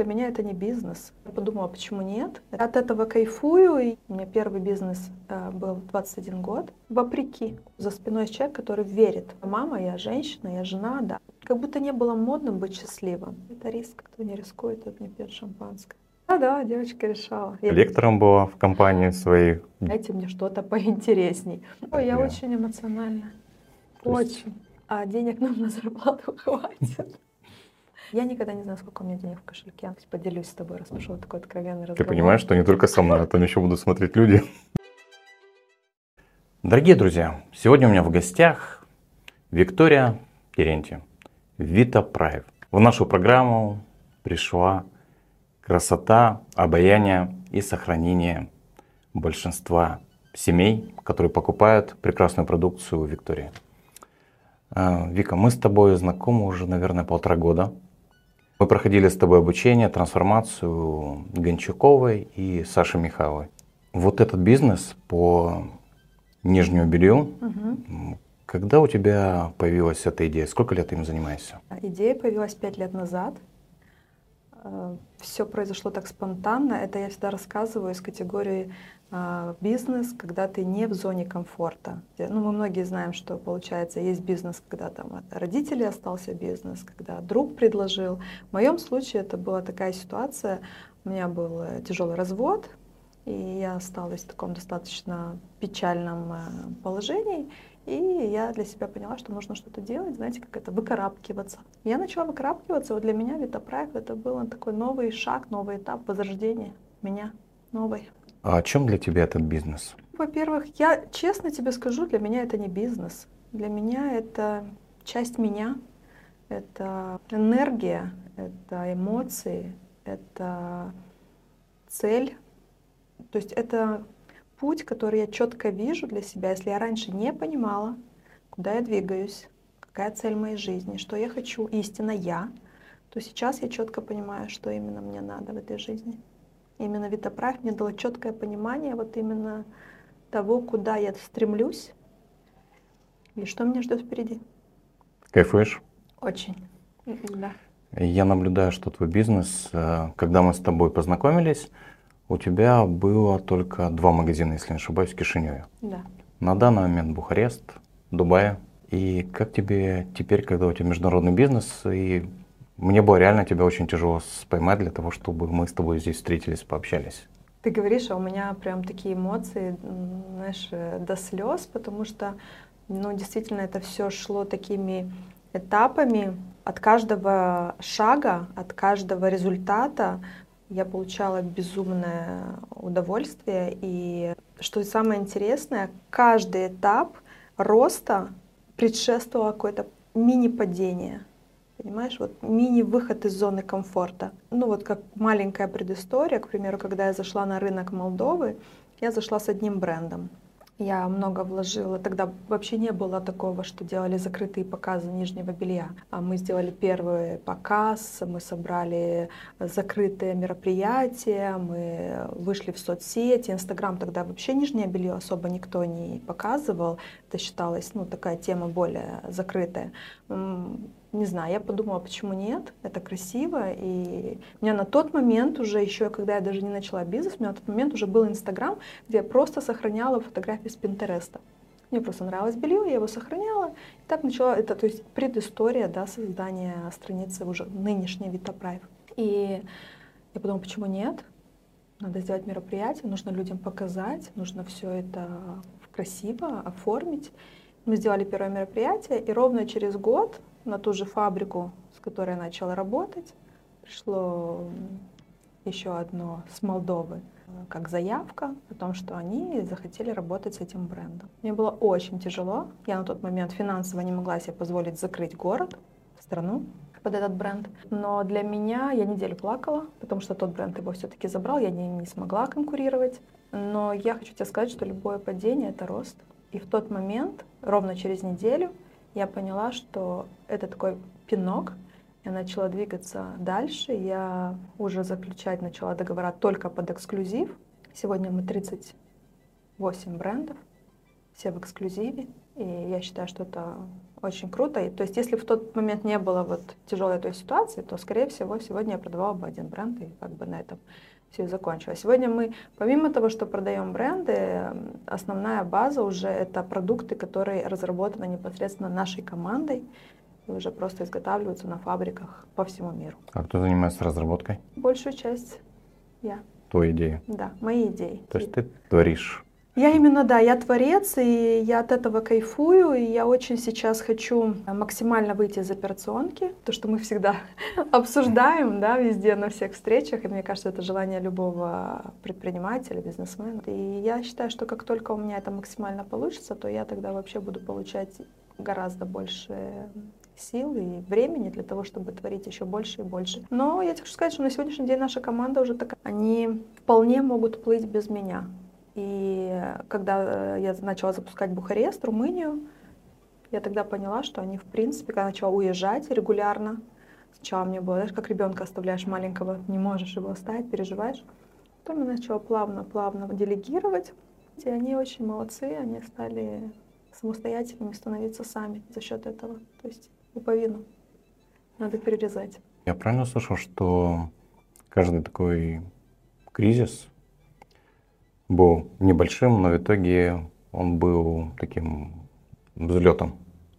Для меня это не бизнес. Я подумала, почему нет. От этого кайфую. И у меня первый бизнес э, был 21 год. Вопреки. За спиной есть человек, который верит. Мама, я женщина, я жена, да. Как будто не было модным быть счастливым. Это риск. Кто не рискует, тот не пьет шампанское. А, да, девочка решала. Я... Лектором была в компании своей. Дайте мне что-то поинтересней. Ой, я очень эмоциональна. Очень. А денег нам на зарплату хватит. Я никогда не знаю, сколько у меня денег в кошельке. Поделюсь с тобой, раз пошел такой откровенный разговор. Ты понимаешь, что не только со мной, а там еще будут смотреть люди. Дорогие друзья, сегодня у меня в гостях Виктория Терентьев, Вита Прайв. В нашу программу пришла красота, обаяние и сохранение большинства семей, которые покупают прекрасную продукцию у Виктории. А, Вика, мы с тобой знакомы уже, наверное, полтора года. Мы проходили с тобой обучение, трансформацию Гончаковой и Саши Михайловой. Вот этот бизнес по нижнему белью, угу. когда у тебя появилась эта идея? Сколько лет ты им занимаешься? Идея появилась пять лет назад. Э, Все произошло так спонтанно. Это я всегда рассказываю из категории а, бизнес, когда ты не в зоне комфорта. Ну, мы многие знаем, что получается, есть бизнес, когда там от родителей остался бизнес, когда друг предложил. В моем случае это была такая ситуация, у меня был э, тяжелый развод, и я осталась в таком достаточно печальном э, положении, и я для себя поняла, что нужно что-то делать, знаете, как это, выкарабкиваться. Я начала выкарабкиваться, вот для меня Витапроект это был такой новый шаг, новый этап возрождения меня новой. А о чем для тебя этот бизнес? Во-первых, я честно тебе скажу, для меня это не бизнес. Для меня это часть меня, это энергия, это эмоции, это цель. То есть это путь, который я четко вижу для себя. Если я раньше не понимала, куда я двигаюсь, какая цель моей жизни, что я хочу, истинно я, то сейчас я четко понимаю, что именно мне надо в этой жизни. Именно Витоправ мне дало четкое понимание вот именно того, куда я стремлюсь и что меня ждет впереди. Кайфуешь? Очень, да. Я наблюдаю, что твой бизнес, э, когда мы с тобой познакомились, у тебя было только два магазина, если не ошибаюсь, в Кишиневе. Да. На данный момент Бухарест, Дубай. И как тебе теперь, когда у тебя международный бизнес, и мне было реально тебя очень тяжело поймать для того, чтобы мы с тобой здесь встретились, пообщались. Ты говоришь, а у меня прям такие эмоции, знаешь, э, до слез, потому что, ну, действительно, это все шло такими этапами. От каждого шага, от каждого результата я получала безумное удовольствие. И что самое интересное, каждый этап роста предшествовало какое-то мини-падение. Понимаешь, вот мини-выход из зоны комфорта. Ну вот как маленькая предыстория, к примеру, когда я зашла на рынок Молдовы, я зашла с одним брендом. Я много вложила. Тогда вообще не было такого, что делали закрытые показы нижнего белья. А мы сделали первый показ, мы собрали закрытые мероприятия, мы вышли в соцсети. Инстаграм тогда вообще нижнее белье особо никто не показывал. Это считалось, ну, такая тема более закрытая не знаю, я подумала, почему нет, это красиво, и у меня на тот момент уже, еще когда я даже не начала бизнес, у меня на тот момент уже был Инстаграм, где я просто сохраняла фотографии с Пинтереста. Мне просто нравилось белье, я его сохраняла. И так начала, это, то есть предыстория, да, создания страницы уже нынешней Витапрайв. И я подумала, почему нет? Надо сделать мероприятие, нужно людям показать, нужно все это красиво оформить. Мы сделали первое мероприятие, и ровно через год на ту же фабрику, с которой я начала работать. Пришло еще одно с Молдовы как заявка о том, что они захотели работать с этим брендом. Мне было очень тяжело. Я на тот момент финансово не могла себе позволить закрыть город, страну под этот бренд. Но для меня я неделю плакала, потому что тот бренд его все-таки забрал, я не, не смогла конкурировать. Но я хочу тебе сказать, что любое падение — это рост. И в тот момент, ровно через неделю, я поняла, что это такой пинок. Я начала двигаться дальше. Я уже заключать начала договора только под эксклюзив. Сегодня мы 38 брендов, все в эксклюзиве. И я считаю, что это очень круто. И, то есть если в тот момент не было вот тяжелой той ситуации, то, скорее всего, сегодня я продавала бы один бренд, и как бы на этом все и закончилось. Сегодня мы, помимо того, что продаем бренды, основная база уже это продукты, которые разработаны непосредственно нашей командой и уже просто изготавливаются на фабриках по всему миру. А кто занимается разработкой? Большую часть я. Твои идеи? Да, мои идеи. То есть ты творишь я именно, да, я творец, и я от этого кайфую, и я очень сейчас хочу максимально выйти из операционки, то, что мы всегда обсуждаем, да, везде, на всех встречах, и мне кажется, это желание любого предпринимателя, бизнесмена. И я считаю, что как только у меня это максимально получится, то я тогда вообще буду получать гораздо больше сил и времени для того, чтобы творить еще больше и больше. Но я хочу сказать, что на сегодняшний день наша команда уже такая, они вполне могут плыть без меня. И когда э, я начала запускать Бухарест, Румынию, я тогда поняла, что они, в принципе, когда начала уезжать регулярно, сначала мне было, знаешь, как ребенка оставляешь маленького, не можешь его оставить, переживаешь. Потом я начала плавно-плавно делегировать. И они очень молодцы, они стали самостоятельными становиться сами за счет этого. То есть пуповину надо перерезать. Я правильно слышал, что каждый такой кризис был небольшим, но в итоге он был таким взлетом.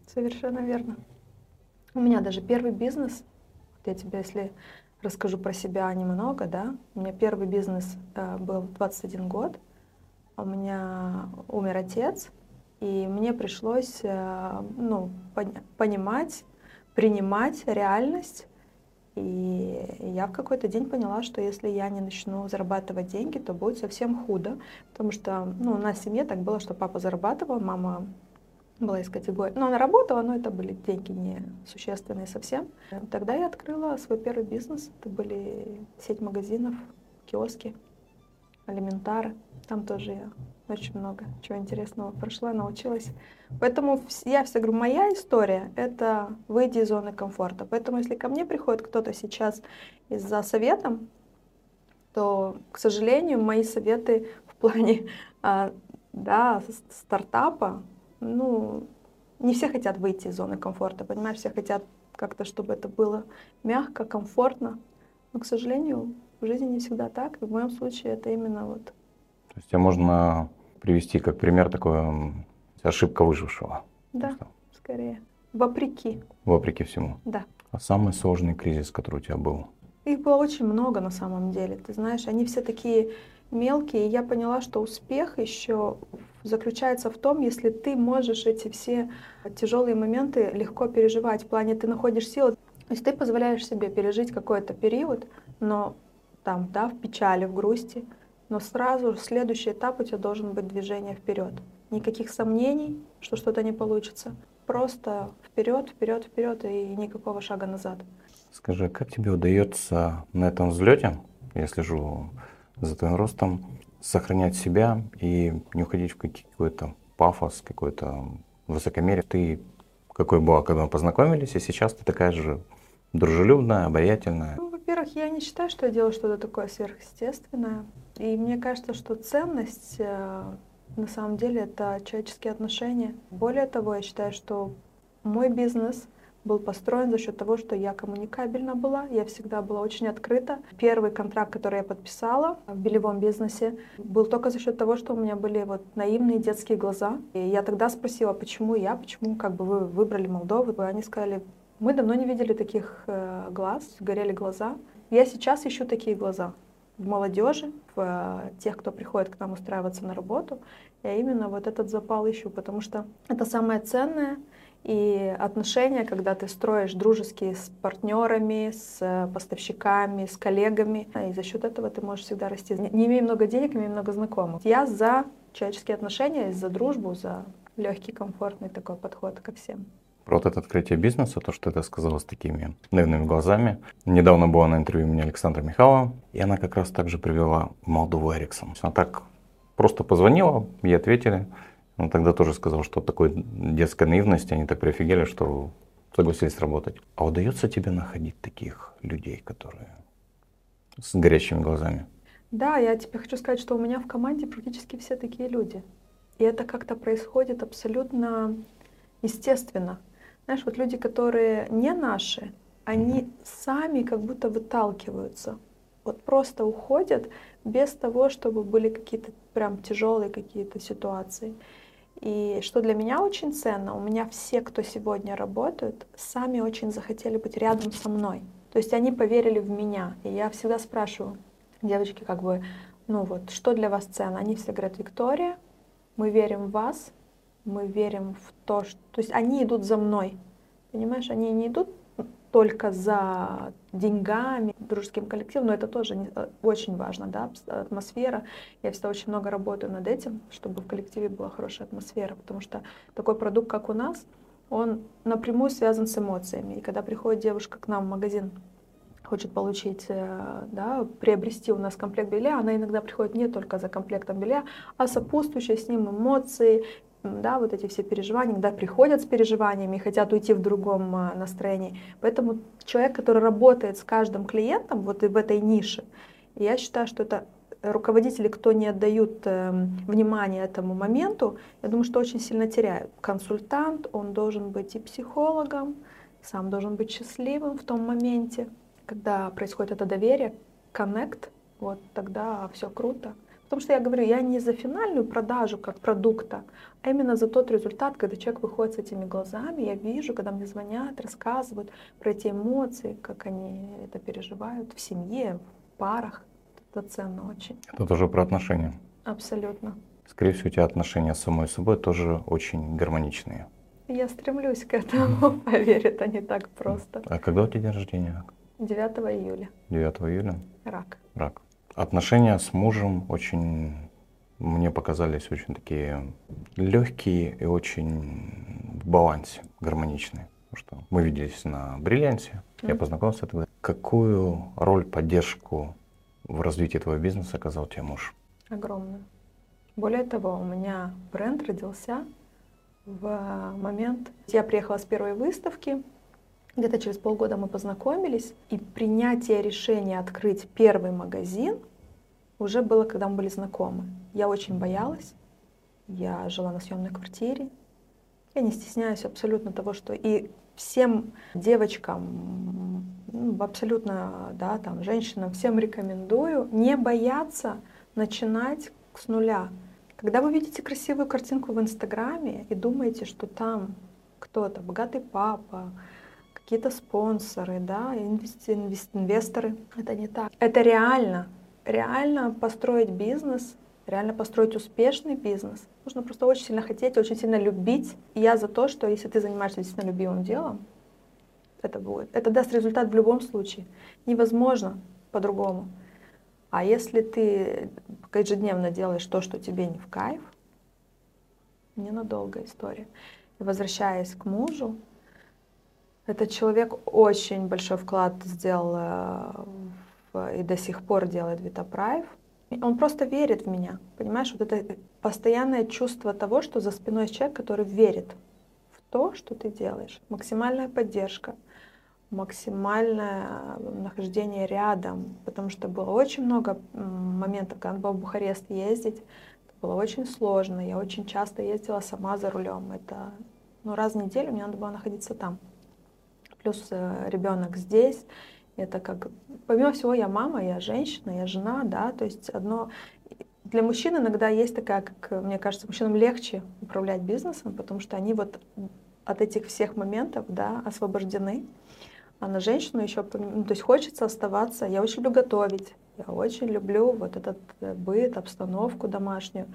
Совершенно верно. У меня даже первый бизнес, я тебе, если расскажу про себя немного, да, у меня первый бизнес э, был 21 год, у меня умер отец, и мне пришлось э, ну, понимать, принимать реальность и я в какой-то день поняла, что если я не начну зарабатывать деньги, то будет совсем худо. Потому что ну, у нас в семье так было, что папа зарабатывал, мама была из категории. Но она работала, но это были деньги не существенные совсем. Тогда я открыла свой первый бизнес. Это были сеть магазинов, киоски, алиментары. Там тоже я очень много чего интересного прошла, научилась. Поэтому я всегда говорю, моя история — это выйти из зоны комфорта. Поэтому если ко мне приходит кто-то сейчас из-за советом, то, к сожалению, мои советы в плане а, да, стартапа, ну, не все хотят выйти из зоны комфорта, понимаешь, все хотят как-то, чтобы это было мягко, комфортно. Но, к сожалению, в жизни не всегда так. И в моем случае это именно вот. То есть тебя можно привести как пример такой ошибка выжившего. Да, что? скорее. Вопреки. Вопреки всему. Да. А самый сложный кризис, который у тебя был? Их было очень много на самом деле. Ты знаешь, они все такие мелкие. И я поняла, что успех еще заключается в том, если ты можешь эти все тяжелые моменты легко переживать. В плане ты находишь силы. То есть ты позволяешь себе пережить какой-то период, но там, да, в печали, в грусти, но сразу следующий этап у тебя должен быть движение вперед. Никаких сомнений, что что-то не получится. Просто вперед, вперед, вперед и никакого шага назад. Скажи, как тебе удается на этом взлете, я слежу за твоим ростом, сохранять себя и не уходить в какой-то пафос, какой-то высокомерие? Ты какой была, когда мы познакомились, и сейчас ты такая же дружелюбная, обаятельная? Во-первых, я не считаю, что я делаю что-то такое сверхъестественное. И мне кажется, что ценность э, на самом деле это человеческие отношения. Более того, я считаю, что мой бизнес был построен за счет того, что я коммуникабельна была, я всегда была очень открыта. Первый контракт, который я подписала в белевом бизнесе, был только за счет того, что у меня были вот наивные детские глаза. И я тогда спросила, почему я, почему как бы вы выбрали Молдову. И они сказали, мы давно не видели таких э, глаз, горели глаза. Я сейчас ищу такие глаза в молодежи, в э, тех, кто приходит к нам устраиваться на работу, я именно вот этот запал ищу, потому что это самое ценное, и отношения, когда ты строишь дружеские с партнерами, с э, поставщиками, с коллегами, и за счет этого ты можешь всегда расти. Не имея много денег, имея много знакомых. Я за человеческие отношения, за дружбу, за легкий, комфортный такой подход ко всем. Про вот это открытие бизнеса, то, что ты сказала с такими наивными глазами. Недавно была на интервью у меня Александра Михайлова, и она как раз также привела Молдову Эриксон. Она так просто позвонила, ей ответили. Он тогда тоже сказал, что такой детской наивности, они так прифигели, что согласились работать. А удается тебе находить таких людей, которые с горящими глазами? Да, я тебе хочу сказать, что у меня в команде практически все такие люди. И это как-то происходит абсолютно естественно. Знаешь, вот люди, которые не наши, они сами как будто выталкиваются. Вот просто уходят без того, чтобы были какие-то прям тяжелые какие-то ситуации. И что для меня очень ценно, у меня все, кто сегодня работают, сами очень захотели быть рядом со мной. То есть они поверили в меня. И я всегда спрашиваю, девочки, как бы, ну вот, что для вас ценно? Они все говорят, Виктория, мы верим в вас, мы верим в то, что... То есть они идут за мной. Понимаешь, они не идут только за деньгами, дружеским коллективом, но это тоже э, очень важно, да, атмосфера. Я всегда очень много работаю над этим, чтобы в коллективе была хорошая атмосфера, потому что такой продукт, как у нас, он напрямую связан с эмоциями. И когда приходит девушка к нам в магазин, хочет получить, э, да, приобрести у нас комплект белья, она иногда приходит не только за комплектом белья, а сопутствующие с ним эмоции, да, вот эти все переживания, да, приходят с переживаниями и хотят уйти в другом а, настроении. Поэтому человек, который работает с каждым клиентом вот в этой нише, я считаю, что это руководители, кто не отдают э, внимания этому моменту, я думаю, что очень сильно теряют. Консультант, он должен быть и психологом, сам должен быть счастливым в том моменте, когда происходит это доверие, коннект, вот тогда все круто. Потому что я говорю, я не за финальную продажу как продукта, а именно за тот результат, когда человек выходит с этими глазами, я вижу, когда мне звонят, рассказывают про эти эмоции, как они это переживают в семье, в парах. Это ценно очень. Это тоже про отношения. Абсолютно. Скорее всего, у тебя отношения с самой собой тоже очень гармоничные. Я стремлюсь к этому, поверь, это не так просто. А когда у тебя день рождения? 9 июля. 9 июля? Рак. Рак. Отношения с мужем очень, мне показались очень такие легкие и очень в балансе, гармоничные. Потому что мы виделись на бриллианте, mm. я познакомился тогда. Какую роль, поддержку в развитии твоего бизнеса оказал тебе муж? Огромную. Более того, у меня бренд родился в момент... Я приехала с первой выставки, где-то через полгода мы познакомились, и принятие решения открыть первый магазин уже было, когда мы были знакомы. Я очень боялась, я жила на съемной квартире, я не стесняюсь абсолютно того, что и всем девочкам, ну, абсолютно, да, там, женщинам, всем рекомендую не бояться начинать с нуля. Когда вы видите красивую картинку в Инстаграме и думаете, что там кто-то, богатый папа, какие-то спонсоры, да, инвесторы. Это не так. Это реально. Реально построить бизнес, реально построить успешный бизнес. Нужно просто очень сильно хотеть, очень сильно любить. И я за то, что если ты занимаешься действительно любимым делом, это будет. Это даст результат в любом случае. Невозможно по-другому. А если ты ежедневно делаешь то, что тебе не в кайф, ненадолго история. И возвращаясь к мужу, этот человек очень большой вклад сделал э, в, и до сих пор делает Витапраев. Он просто верит в меня, понимаешь? Вот это постоянное чувство того, что за спиной человек, который верит в то, что ты делаешь. Максимальная поддержка, максимальное нахождение рядом, потому что было очень много моментов, когда надо было в Бухарест ездить, это было очень сложно, я очень часто ездила сама за рулем, это ну, раз в неделю мне надо было находиться там плюс э, ребенок здесь. Это как, помимо всего, я мама, я женщина, я жена, да, то есть одно... Для мужчин иногда есть такая, как мне кажется, мужчинам легче управлять бизнесом, потому что они вот от этих всех моментов, да, освобождены. А на женщину еще, ну, то есть хочется оставаться. Я очень люблю готовить, я очень люблю вот этот э, быт, обстановку домашнюю.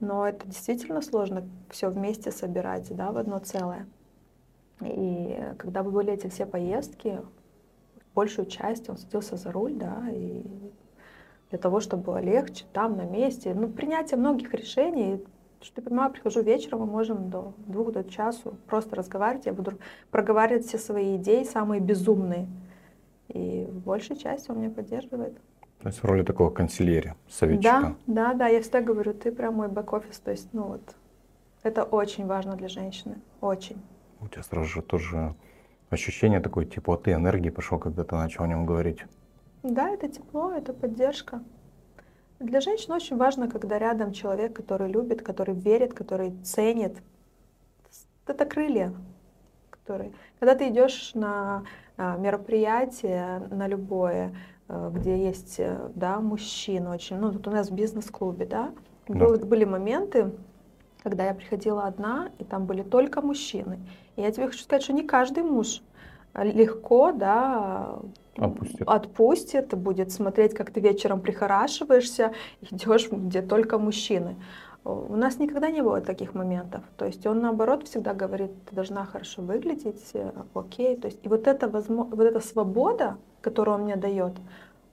Но это действительно сложно все вместе собирать, да, в одно целое. И когда бы были эти все поездки, большую часть он садился за руль, да, и для того, чтобы было легче там, на месте. Ну, принятие многих решений, что я понимаю, прихожу вечером, мы можем до двух, до часу просто разговаривать, я буду проговаривать все свои идеи, самые безумные. И в большей части он меня поддерживает. То есть в роли такого консильерия, советчика. Да, да, да, я всегда говорю, ты прям мой бэк-офис, то есть, ну вот, это очень важно для женщины, очень у тебя сразу же тоже ощущение такой теплоты, энергии пошло, когда ты начал о нем говорить. Да, это тепло, это поддержка. Для женщин очень важно, когда рядом человек, который любит, который верит, который ценит. Это крылья. которые... Когда ты идешь на а, мероприятие, на любое, а, где есть, э, да, мужчины очень, ну, тут у нас в бизнес-клубе, да, Да. Был- были моменты, когда я приходила одна, и там были только мужчины. И я тебе хочу сказать, что не каждый муж а, легко, да, Отпустит. отпустит, будет смотреть, как ты вечером прихорашиваешься, идешь, где только мужчины. У нас никогда не было таких моментов. То есть он наоборот всегда говорит, ты должна хорошо выглядеть, э, окей. То есть и вот эта, возмо- вот эта свобода, которую он мне дает,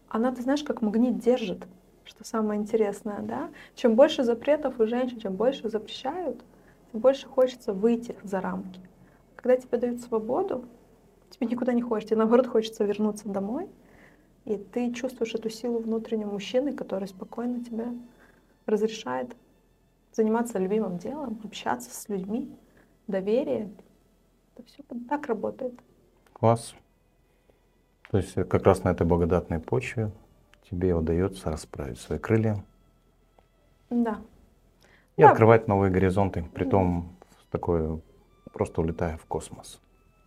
она, ты знаешь, как магнит держит, что самое интересное, да? Чем больше запретов у женщин, чем больше запрещают, тем больше хочется выйти за рамки. Когда тебе дают свободу, тебе никуда не хочется, тебе наоборот хочется вернуться домой, и ты чувствуешь эту силу внутреннего мужчины, который спокойно тебе разрешает заниматься любимым делом, общаться с людьми, доверие. Это все так работает. Класс. То есть э, как раз на этой благодатной почве тебе удается расправить свои крылья Да. и Да. открывать новые горизонты, притом такое просто улетая в космос.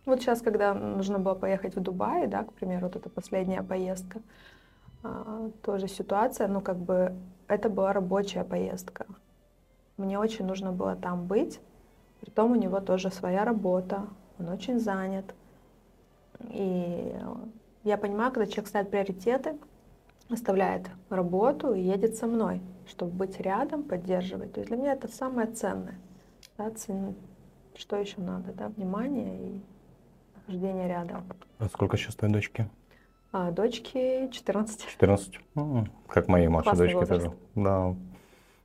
Вот сейчас, когда нужно было поехать в Дубай, да, к примеру, вот эта последняя поездка, а, тоже ситуация, ну как бы это была рабочая поездка. Мне очень нужно было там быть, притом у него тоже своя работа, он очень занят. И я понимаю, когда человек ставит приоритеты, оставляет работу и едет со мной, чтобы быть рядом, поддерживать. То есть для меня это самое ценное. Да, цен- Что еще надо? Да? Внимание и нахождение рядом. А сколько сейчас твоей дочки? А дочке 14. 14? М, Как моей младшей Классный возраст. тоже. Да.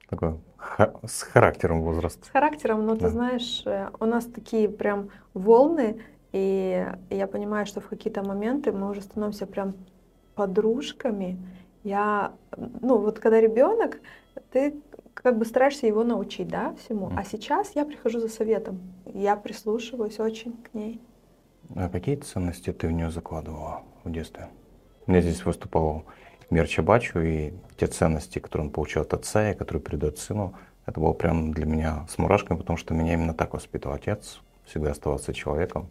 Такой ха- с характером возраст. С характером, но Да. ты знаешь, э, у нас такие прям волны, и я понимаю, что в какие-то моменты мы уже становимся прям подружками. Я, ну вот когда ребенок, ты как бы стараешься его научить, да, всему. А сейчас я прихожу за советом, я прислушиваюсь очень к ней. А какие ценности ты в нее закладывала в детстве? У меня здесь выступал Мир Чабачу, и те ценности, которые он получил от отца и которые передает сыну, это было прям для меня с мурашками, потому что меня именно так воспитывал отец. Всегда оставаться человеком.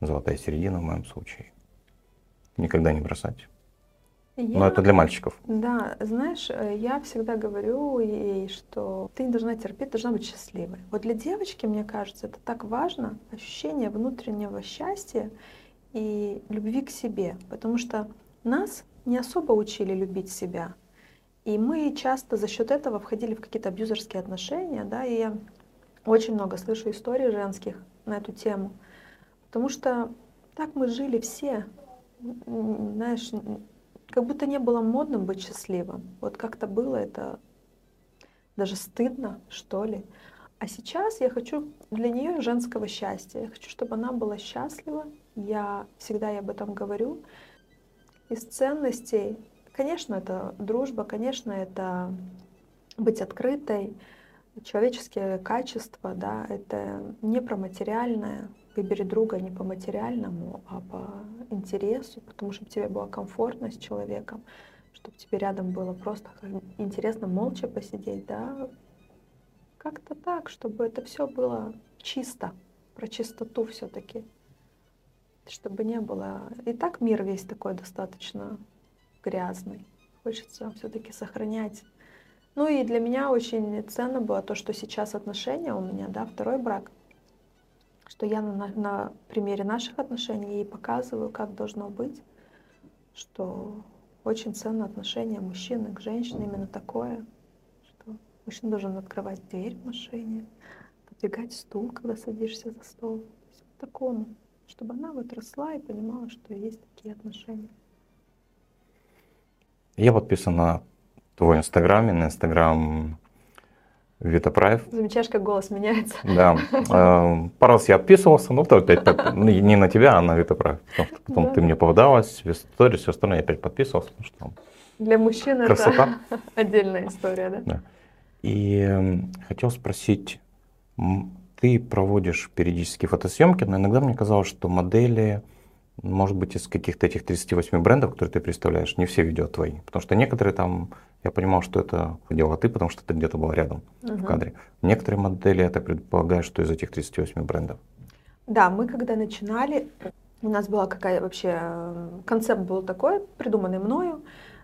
Золотая середина в моем случае. Никогда не бросать. Но Я- это для мальчиков. Да, знаешь, э, я всегда говорю ей, что ты не должна терпеть, должна быть счастливой. Вот для девочки, мне кажется, это так важно, ощущение внутреннего счастья и любви к себе, потому что нас не особо учили любить себя. И мы часто за счет этого входили в какие-то абьюзерские отношения, да, и я очень много слышу историй женских на эту тему, потому что так мы жили все, знаешь, как будто не было модным быть счастливым. Вот как-то было это даже стыдно, что ли. А сейчас я хочу для нее женского счастья. Я хочу, чтобы она была счастлива. Я всегда ей об этом говорю. Из ценностей, конечно, это дружба, конечно, это быть открытой, человеческие качества, да, это не про материальное. Выбери друга не по материальному, а по интересу, потому чтобы тебе было комфортно с человеком, чтобы тебе рядом было просто интересно молча посидеть, да. Как-то так, чтобы это все было чисто, про чистоту все-таки, чтобы не было. И так мир весь такой достаточно грязный. Хочется все-таки сохранять ну и для меня очень ценно было то, что сейчас отношения у меня, да, второй брак, что я на, на- примере наших отношений ей показываю, как должно быть, что очень ценно отношение мужчины к женщине именно такое, что мужчина должен открывать дверь в машине, подвигать стул, когда садишься за стол, То есть вот такому, чтобы она вот росла и понимала, что есть такие отношения. Я подписан на твой инстаграм и на инстаграм Вита Прайв. Замечаешь, как голос меняется? Да. Э, Пару раз я отписывался, но потом опять ну, не на тебя, а на Вита Прайв. Потому что потом Да. ты мне попадалась в истории, все остальное, я опять подписывался, потому что Для мужчин красота. это отдельная история, да? Да. И м, хотел спросить, ты проводишь периодически фотосъемки, но иногда мне казалось, что модели, может быть, из каких-то этих 38 брендов, которые ты представляешь, не все видео твои. Потому что некоторые там, я понимал, что это делала ты, потому что ты где-то была рядом в Мгм. кадре. Некоторые модели, я так предполагаю, что из этих 38 брендов. Да, мы когда начинали, у нас была какая вообще, э, концепт был такой, придуманный мною,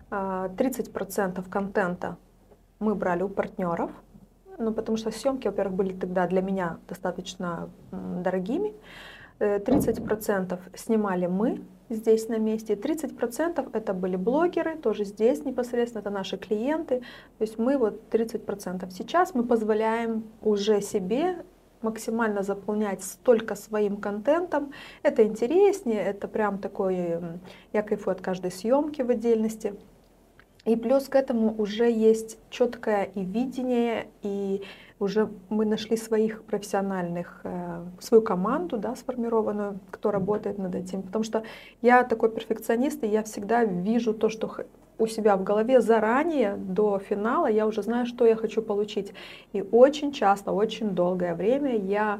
30% а, контента мы брали у партнеров, ну, потому что съемки, во-первых, были тогда для меня достаточно дорогими. 30% э, снимали мы здесь на месте, 30% это были блогеры, тоже здесь непосредственно, это наши клиенты. То есть мы вот 30%. Сейчас мы позволяем уже себе максимально заполнять столько своим контентом. Это интереснее, это прям такой, я кайфую от каждой съемки в отдельности. И плюс к этому уже есть четкое и видение, и уже мы нашли своих профессиональных, э, свою команду, да, сформированную, кто работает над этим. Потому что я такой перфекционист, и я всегда вижу то, что у себя в голове заранее, до финала, я уже знаю, что я хочу получить. И очень часто, очень долгое время я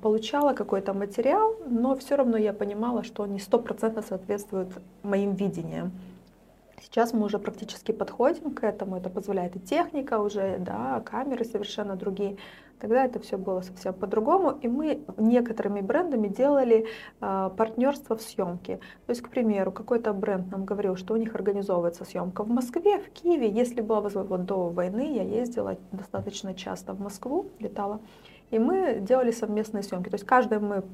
получала какой-то материал, но все равно я понимала, что он не стопроцентно соответствует моим видениям. Сейчас мы уже практически подходим к этому, это позволяет и техника уже, да, камеры совершенно другие. Тогда это все было совсем по-другому, и мы некоторыми брендами делали э, партнерство в съемке. То есть, к примеру, какой-то бренд нам говорил, что у них организовывается съемка в Москве, в Киеве. Если была возможность, вот до войны я ездила достаточно часто в Москву, летала, и мы делали совместные съемки. То есть каждое мы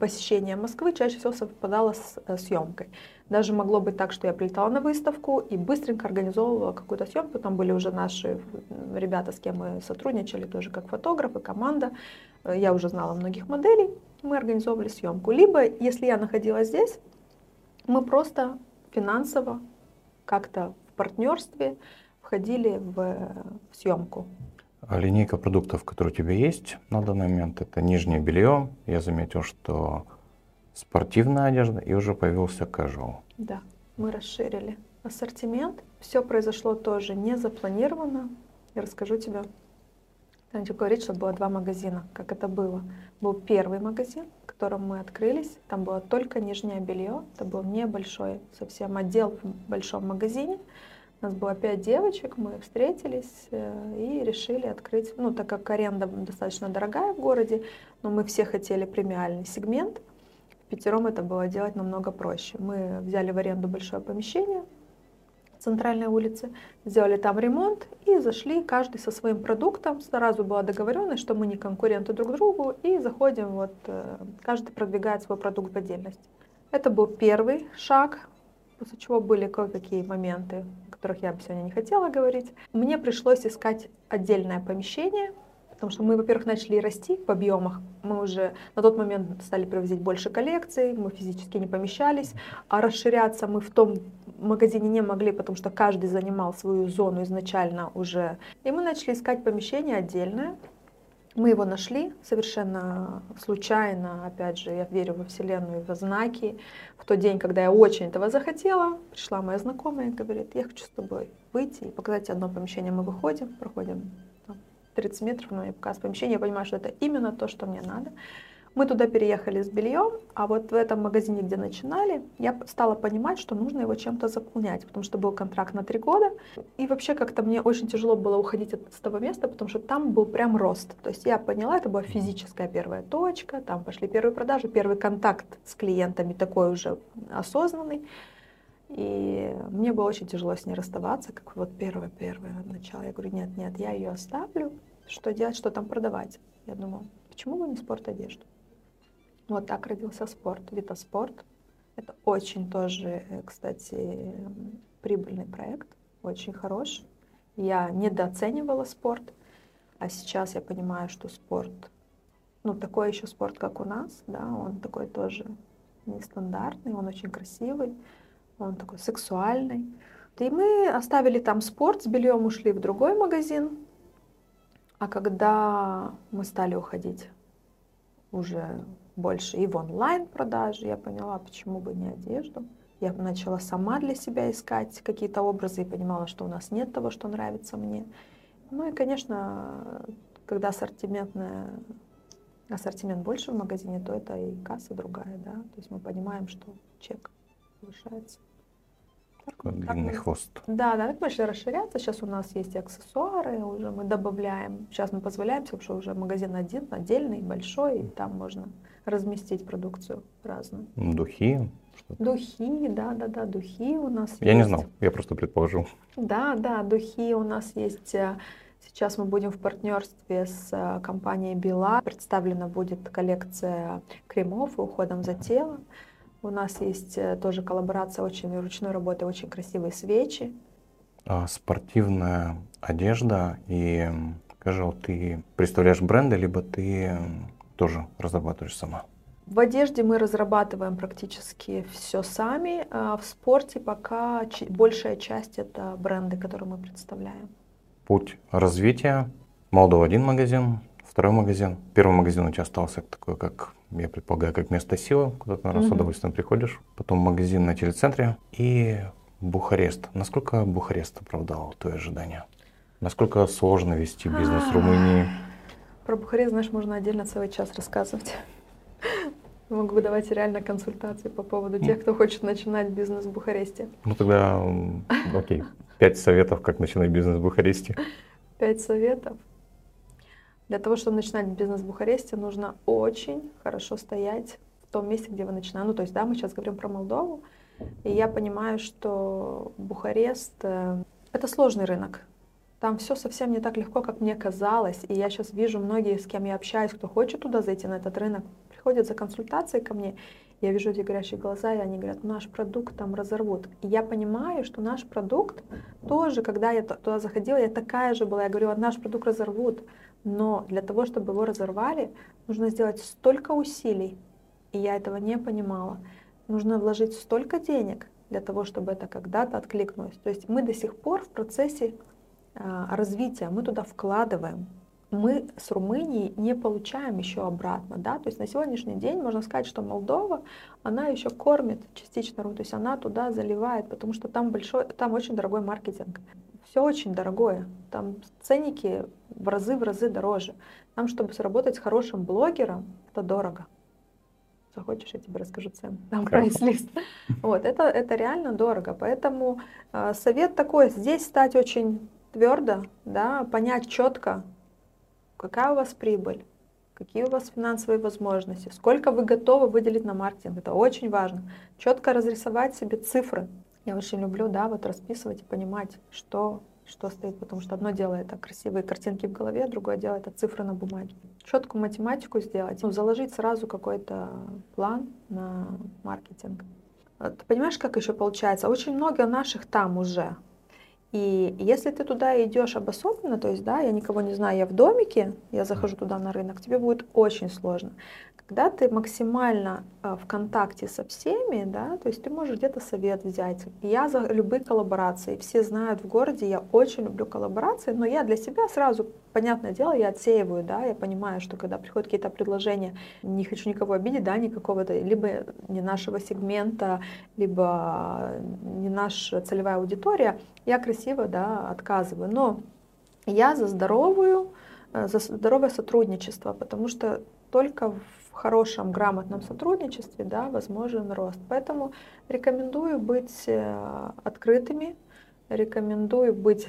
посещение Москвы чаще всего совпадало с э, съемкой. Даже могло быть так, что я прилетала на выставку и быстренько организовывала какую-то съемку. Там были уже наши ребята, с кем мы сотрудничали, тоже как фотографы, команда. Э, я уже знала многих моделей, мы организовывали съемку. Либо, если я находилась здесь, мы просто финансово как-то в партнерстве входили в, в съемку. А линейка продуктов, которые у тебя есть на данный момент, это нижнее белье. Я заметил, что спортивная одежда и уже появился casual. Да, мы расширили ассортимент. Все произошло тоже не запланированно. Я расскажу тебе. Там говорить, что было два магазина, как это было. Был первый магазин, в котором мы открылись. Там было только нижнее белье. Это был небольшой совсем отдел в большом магазине. У нас было пять девочек, мы встретились э, и решили открыть, ну, так как аренда достаточно дорогая в городе, но мы все хотели премиальный сегмент, пятером это было делать намного проще. Мы взяли в аренду большое помещение, центральной улице, сделали там ремонт и зашли каждый со своим продуктом. Сразу была договоренность, что мы не конкуренты друг другу и заходим, вот э, каждый продвигает свой продукт в отдельности. Это был первый шаг, после чего были кое-какие моменты, о которых я бы сегодня не хотела говорить. Мне пришлось искать отдельное помещение, потому что мы, во-первых, начали расти в объемах. Мы уже на тот момент стали привозить больше коллекций, мы физически не помещались, а расширяться мы в том магазине не могли, потому что каждый занимал свою зону изначально уже. И мы начали искать помещение отдельное, мы его нашли совершенно случайно, опять же, я верю во Вселенную, во знаки. В тот день, когда я очень этого захотела, пришла моя знакомая и говорит, я хочу с тобой выйти и показать одно помещение. Мы выходим, проходим 30 метров, но я показ помещение, я понимаю, что это именно то, что мне надо. Мы туда переехали с бельем, а вот в этом магазине, где начинали, я стала понимать, что нужно его чем-то заполнять, потому что был контракт на три года. И вообще как-то мне очень тяжело было уходить от, с того места, потому что там был прям рост. То есть я поняла, это была физическая первая точка, там пошли первые продажи, первый контакт с клиентами такой уже осознанный. И мне было очень тяжело с ней расставаться, как вот первое-первое начало. Я говорю, нет, нет, я ее оставлю. Что делать, что там продавать? Я думаю, почему бы не спорт одежду? Вот так родился спорт, Витаспорт. Это очень тоже, э, кстати, прибыльный проект, очень хорош. Я недооценивала спорт, а сейчас я понимаю, что спорт, ну такой еще спорт, как у нас, да, он такой тоже нестандартный, он очень красивый, он такой сексуальный. И мы оставили там спорт, с бельем ушли в другой магазин. А когда мы стали уходить уже больше и в онлайн-продаже. Я поняла, почему бы не одежду. Я начала сама для себя искать какие-то образы и понимала, что у нас нет того, что нравится мне. Ну и, конечно, когда ассортиментная, ассортимент больше в магазине, то это и касса другая, да. То есть мы понимаем, что чек повышается. Такой длинный мы- хвост. Да, да, так мы начали расширяться. Сейчас у нас есть и аксессуары, уже мы добавляем. Сейчас мы позволяем, потому что уже магазин один, отдельный, большой, и там можно разместить продукцию разную. Духи. что-то. Духи, да, да, да, духи у нас Я не есть. знал, я просто предположил. Да, да, духи у нас есть. э, Сейчас мы будем в партнерстве с э, компанией Bila. Представлена будет коллекция кремов и уходом за телом. У нас есть э, тоже коллаборация очень ручной работы, очень красивые свечи. А, спортивная одежда и casual, ты представляешь бренды, либо ты тоже разрабатываешь сама? В одежде мы разрабатываем практически все сами. а В спорте пока большая часть это бренды, которые мы представляем. Путь развития. Молдова один магазин, второй магазин. Первый магазин у тебя остался такой, как, я предполагаю, как место силы, куда ты, наверное, с Мгм. удовольствием приходишь. Потом магазин на телецентре и Бухарест. Насколько Бухарест оправдал твои ожидания? Насколько сложно вести бизнес в Румынии? Про Бухарест, знаешь, можно отдельно целый час рассказывать. Могу давать реально консультации по поводу тех, кто хочет начинать бизнес в Бухаресте. Ну тогда, окей, пять советов, как начинать бизнес в Бухаресте. Пять советов. Для того, чтобы начинать бизнес в Бухаресте, нужно очень хорошо стоять в том месте, где вы начинаете. Ну, то есть, да, мы сейчас говорим про Молдову, и я понимаю, что Бухарест э, — это сложный рынок. Там все совсем не так легко, как мне казалось. И я сейчас вижу многие, с кем я общаюсь, кто хочет туда зайти, на этот рынок, приходят за консультацией ко мне. Я вижу эти горящие глаза, и они говорят, наш продукт там разорвут. И я понимаю, что наш продукт тоже, когда я туда заходила, я такая же была. Я говорю, «Вот наш продукт разорвут. Но для того, чтобы его разорвали, нужно сделать столько усилий. И я этого не понимала. Нужно вложить столько денег для того, чтобы это когда-то откликнулось. То есть мы до сих пор в процессе а, развития, мы туда вкладываем. Мы с Румынией не получаем еще обратно. Да? То есть на сегодняшний день можно сказать, что Молдова, она еще кормит частично то есть она туда заливает, потому что там, большой, там очень дорогой маркетинг. Все очень дорогое. Там ценники в разы, в разы дороже. Нам, чтобы сработать с хорошим блогером, это дорого. Захочешь, я тебе расскажу цену. Там прайс-лист. Вот, это, это реально дорого. Поэтому э, совет такой, здесь стать очень твердо, да, понять четко, какая у вас прибыль, какие у вас финансовые возможности, сколько вы готовы выделить на маркетинг. Это очень важно. Четко разрисовать себе цифры. Я очень люблю, да, вот расписывать и понимать, что, что стоит, потому что одно дело это красивые картинки в голове, другое дело это цифры на бумаге. Четкую математику сделать, ну, заложить сразу какой-то план на маркетинг. Ты понимаешь, как еще получается? Очень много наших там уже. И если ты туда идешь обособленно, то есть, да, я никого не знаю, я в домике, я захожу туда на рынок, тебе будет очень сложно. Когда ты максимально э, в контакте со всеми, да, то есть ты можешь где-то совет взять. Я за любые коллаборации. Все знают в городе, я очень люблю коллаборации, но я для себя сразу, понятное дело, я отсеиваю, да, я понимаю, что когда приходят какие-то предложения, не хочу никого обидеть, да, никакого-то, либо не нашего сегмента, либо не наша целевая аудитория, я красиво, да, отказываю. Но я за здоровую, э, за здоровое сотрудничество, потому что только в хорошем, грамотном сотрудничестве, да, возможен рост. Поэтому рекомендую быть э, открытыми, рекомендую быть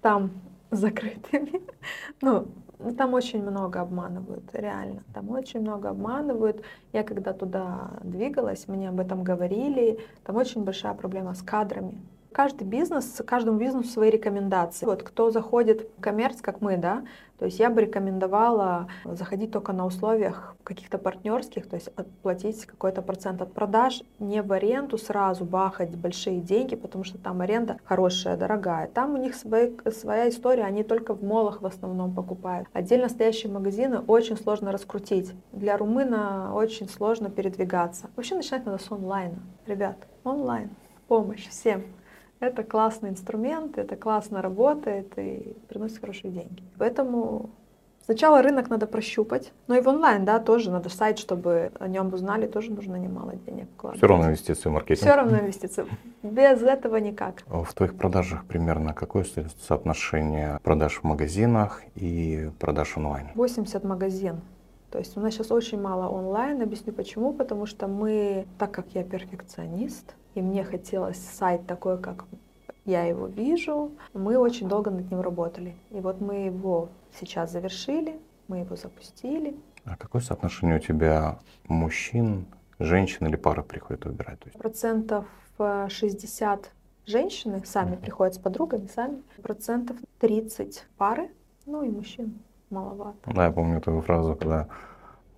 там закрытыми. Ну, там очень много обманывают, реально. Там очень много обманывают. Я когда туда двигалась, мне об этом говорили. Там очень большая проблема с кадрами. Каждый бизнес, каждому бизнесу свои рекомендации. Вот кто заходит в коммерц, как мы, да, то есть я бы рекомендовала заходить только на условиях каких-то партнерских, то есть платить какой-то процент от продаж, не в аренду сразу бахать большие деньги, потому что там аренда хорошая, дорогая. Там у них свои, своя история, они только в молах в основном покупают. Отдельно стоящие магазины очень сложно раскрутить. Для румына очень сложно передвигаться. Вообще начинать надо с онлайна. Ребят, онлайн, помощь всем. Это классный инструмент, это классно работает и приносит хорошие деньги. Поэтому сначала рынок надо прощупать, но и в онлайн, да, тоже надо сайт, чтобы о нем узнали, тоже нужно немало денег вкладывать. Все равно инвестиции в маркетинг. Все равно инвестиции. Без этого никак. В твоих продажах примерно какое со- соотношение продаж в магазинах и продаж онлайн? 80 магазин, То есть у нас сейчас очень мало онлайн. Объясню почему. Потому что мы, так как я перфекционист, и мне хотелось сайт такой, как я его вижу, мы очень долго над ним работали. И вот мы его сейчас завершили, мы его запустили. А какое соотношение у тебя мужчин, женщин или пары приходят выбирать? Процентов 60 э, женщины сами приходят с подругами, сами. Процентов 30 пары, ну и мужчин маловато. Да, я помню твою фразу, когда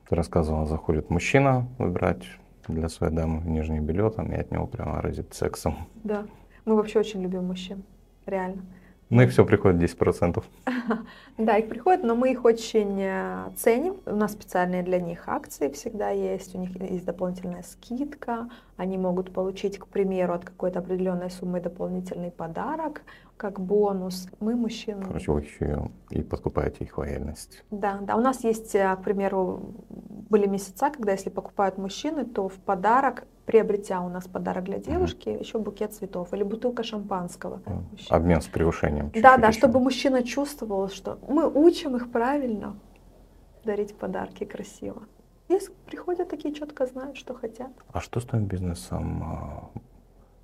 ты рассказывала, заходит мужчина выбирать для своей дамы нижнее белье, там, и от него прямо разит сексом. Да, мы вообще очень любим мужчин, реально. Ну их все приходит 10%. Да, их приходит, но мы их очень э, ценим. У нас специальные для них акции всегда есть, у них есть дополнительная скидка. Они могут получить, к примеру, от какой-то определенной суммы дополнительный подарок как бонус. Мы мужчин. Короче, вы еще и подкупаете их лояльность. Да, да. У нас есть, э, к примеру, были месяца, когда если покупают мужчины, то в подарок приобретя у нас подарок для девушки, mm еще букет цветов или бутылка шампанского. Обмен с превышением. Да, да, еще. чтобы мужчина чувствовал, что мы учим их правильно дарить подарки красиво. Есть приходят такие четко знают, что хотят. А что с твоим бизнесом а,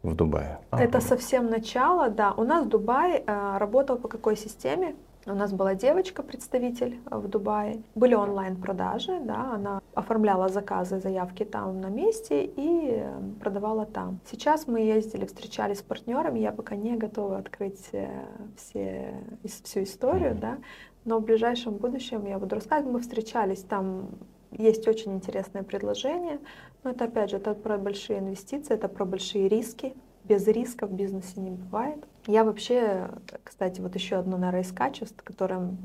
в Дубае? Это совсем начало, да. У нас Дубай э, работал по какой системе? У нас была девочка, представитель э, в Дубае. Были онлайн-продажи, да, она оформляла заказы, заявки там на месте и э, продавала там. Сейчас мы ездили, встречались с партнерами, я пока не готова открыть э, все, всю историю, да, но в ближайшем будущем я буду рассказывать. Мы встречались там, есть очень интересное предложение, но это опять же, это про большие инвестиции, это про большие риски. Без риска в бизнесе не бывает. Я вообще, кстати, вот еще одно, наверное, из качеств, которым,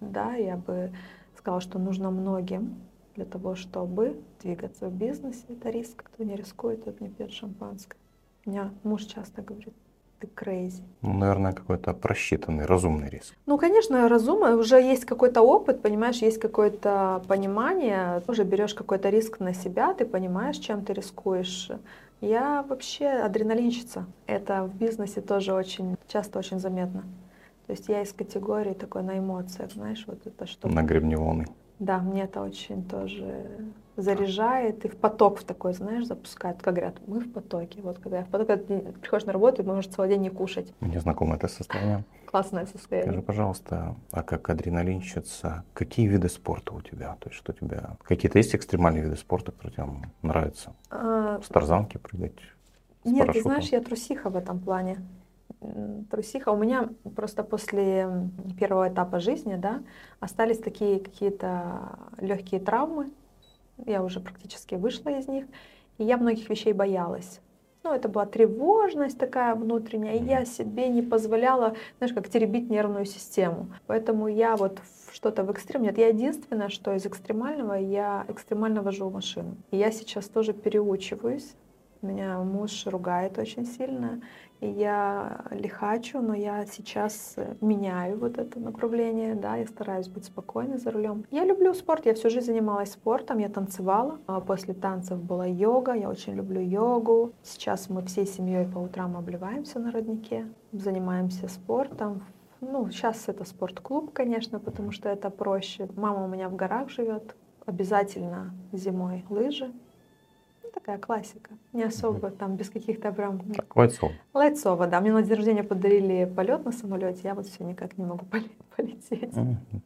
да, я бы сказала, что нужно многим для того, чтобы двигаться в бизнесе. Это риск. Кто не рискует, тот не пьет шампанское. У меня муж часто говорит, ты crazy. Ну, наверное, какой-то просчитанный, разумный риск. Ну, конечно, разумно. Уже есть какой-то опыт, понимаешь, есть какое-то понимание. Уже берешь какой-то риск на себя, ты понимаешь, чем ты рискуешь. Я вообще адреналинщица. Это в бизнесе тоже очень часто очень заметно. То есть я из категории такой на эмоциях, знаешь, вот это что. На гребне волны. Да, мне это очень тоже заряжает и в поток в такой, знаешь, запускает. Как говорят, мы в потоке. Вот когда я в потоке, ты приходишь на работу, и можешь целый день не кушать. Мне знакомо это состояние. Классное состояние. Скажи, пожалуйста, а как адреналинщица, какие виды спорта у тебя? То есть что у тебя, какие-то есть экстремальные виды спорта, которые тебе нравятся? А... С тарзанки прыгать? Нет, парашютом? ты знаешь, я трусиха в этом плане. Трусиха. У меня просто после первого этапа жизни, да, остались такие какие-то легкие травмы, я уже практически вышла из них, и я многих вещей боялась. Ну, это была тревожность такая внутренняя, и я себе не позволяла, знаешь, как теребить нервную систему. Поэтому я вот что-то в экстрем. Нет, я единственное, что из экстремального, я экстремально вожу машину. И я сейчас тоже переучиваюсь. Меня муж ругает очень сильно я лихачу, но я сейчас э, меняю вот это направление, да, я стараюсь быть спокойной за рулем. Я люблю спорт, я всю жизнь занималась спортом, я танцевала, а после танцев была йога, я очень люблю йогу. Сейчас мы всей семьей по утрам обливаемся на роднике, занимаемся спортом. Ну, сейчас это спортклуб, конечно, потому что это проще. Мама у меня в горах живет, обязательно зимой лыжи, такая классика. Не особо там без каких-то прям... Так, лайцово. Лайцово, да. Мне на день рождения подарили полет на самолете, я вот все никак не могу полететь. Mm-hmm.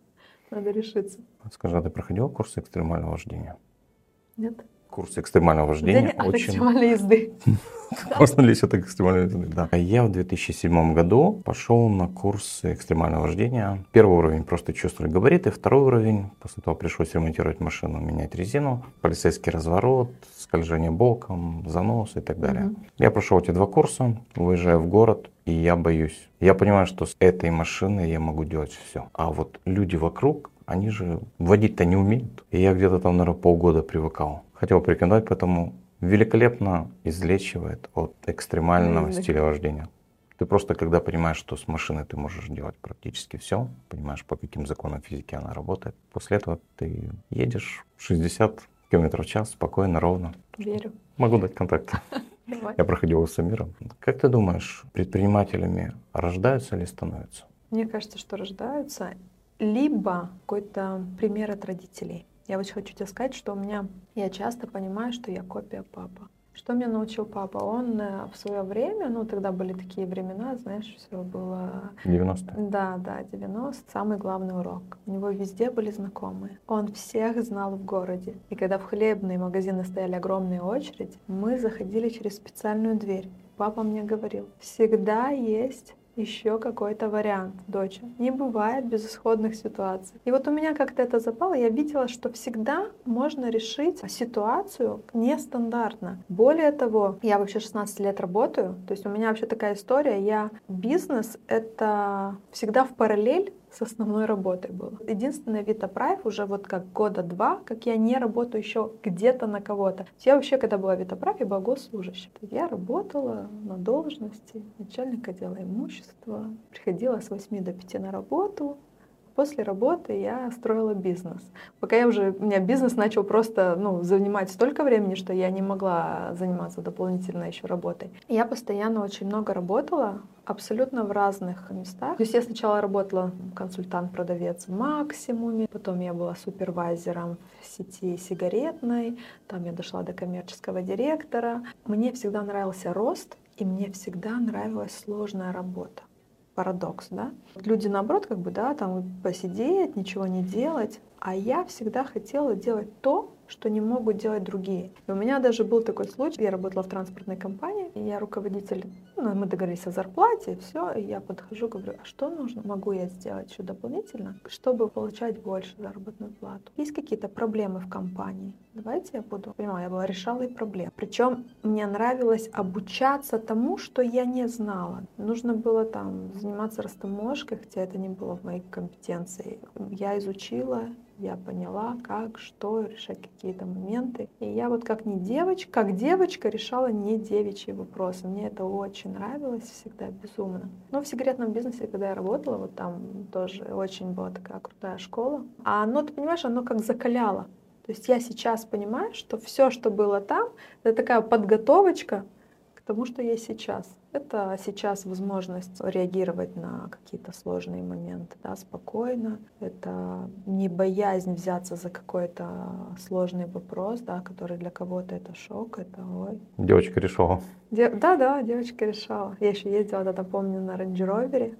Надо решиться. Скажи, а ты проходила курсы экстремального вождения? Нет курс экстремального вождения. Да, очень... экстремальной езды. Можно ли это экстремальной езды? Да. Я в 2007 году пошел на курс экстремального вождения. Первый уровень просто чувствовали габариты, второй уровень, после того пришлось ремонтировать машину, менять резину, полицейский разворот, скольжение боком, занос и так далее. Угу. Я прошел эти два курса, выезжаю в город, и я боюсь. Я понимаю, что с этой машиной я могу делать все. А вот люди вокруг, они же водить-то не умеют. И я где-то там, наверное, полгода привыкал хотел порекомендовать, поэтому великолепно излечивает от экстремального mm-hmm. стиля вождения. Ты просто, когда понимаешь, что с машиной ты можешь делать практически все, понимаешь, по каким законам физики она работает, после этого ты едешь 60 км в час спокойно, ровно. Верю. Могу дать контакты. Я проходил с миром. Как ты думаешь, предпринимателями рождаются или становятся? Мне кажется, что рождаются, либо какой-то пример от родителей. Я очень хочу тебе сказать, что у меня, я часто понимаю, что я копия папа. Что меня научил папа? Он э, в свое время, ну тогда были такие времена, знаешь, все было... 90 Да, да, 90 самый главный урок. У него везде были знакомые. Он всех знал в городе. И когда в хлебные магазины стояли огромные очереди, мы заходили через специальную дверь. Папа мне говорил, всегда есть еще какой-то вариант, доча. Не бывает безысходных ситуаций. И вот у меня как-то это запало, я видела, что всегда можно решить ситуацию нестандартно. Более того, я вообще 16 лет работаю, то есть у меня вообще такая история, я бизнес — это всегда в параллель с основной работой было. Единственный вид Прайв уже вот как года два, как я не работаю еще где-то на кого-то. Я вообще, когда была в Прайв, я была госслужащей. Я работала на должности начальника отдела имущества, приходила с 8 до 5 на работу, После работы я строила бизнес. Пока я уже, у меня бизнес начал просто ну, занимать столько времени, что я не могла заниматься дополнительно еще работой. Я постоянно очень много работала, абсолютно в разных местах. То есть я сначала работала консультант-продавец в Максимуме, потом я была супервайзером в сети сигаретной, там я дошла до коммерческого директора. Мне всегда нравился рост, и мне всегда нравилась сложная работа парадокс, да? Люди, наоборот, как бы, да, там посидеть, ничего не делать, а я всегда хотела делать то, что не могут делать другие. И у меня даже был такой случай, я работала в транспортной компании, и я руководитель, ну, мы договорились о зарплате, все, и я подхожу, говорю, а что нужно, могу я сделать еще дополнительно, чтобы получать больше заработную плату? Есть какие-то проблемы в компании? Давайте я буду, понимаю, я была решала и проблем. Причем мне нравилось обучаться тому, что я не знала. Нужно было там заниматься растаможкой, хотя это не было в моей компетенции. Я изучила, я поняла, как, что, решать какие-то моменты. И я вот как не девочка, как девочка решала не девичьи вопросы. Мне это очень нравилось всегда, безумно. Но в сигаретном бизнесе, когда я работала, вот там тоже очень была такая крутая школа. А оно, ты понимаешь, оно как закаляло. То есть я сейчас понимаю, что все, что было там, это такая подготовочка к тому, что есть сейчас. Это сейчас возможность реагировать на какие-то сложные моменты да, спокойно. Это не боязнь взяться за какой-то сложный вопрос, да, который для кого-то это шок, это ой. Девочка решала. Де- да, да, девочка решала. Я еще ездила тогда, помню, на Range Rover.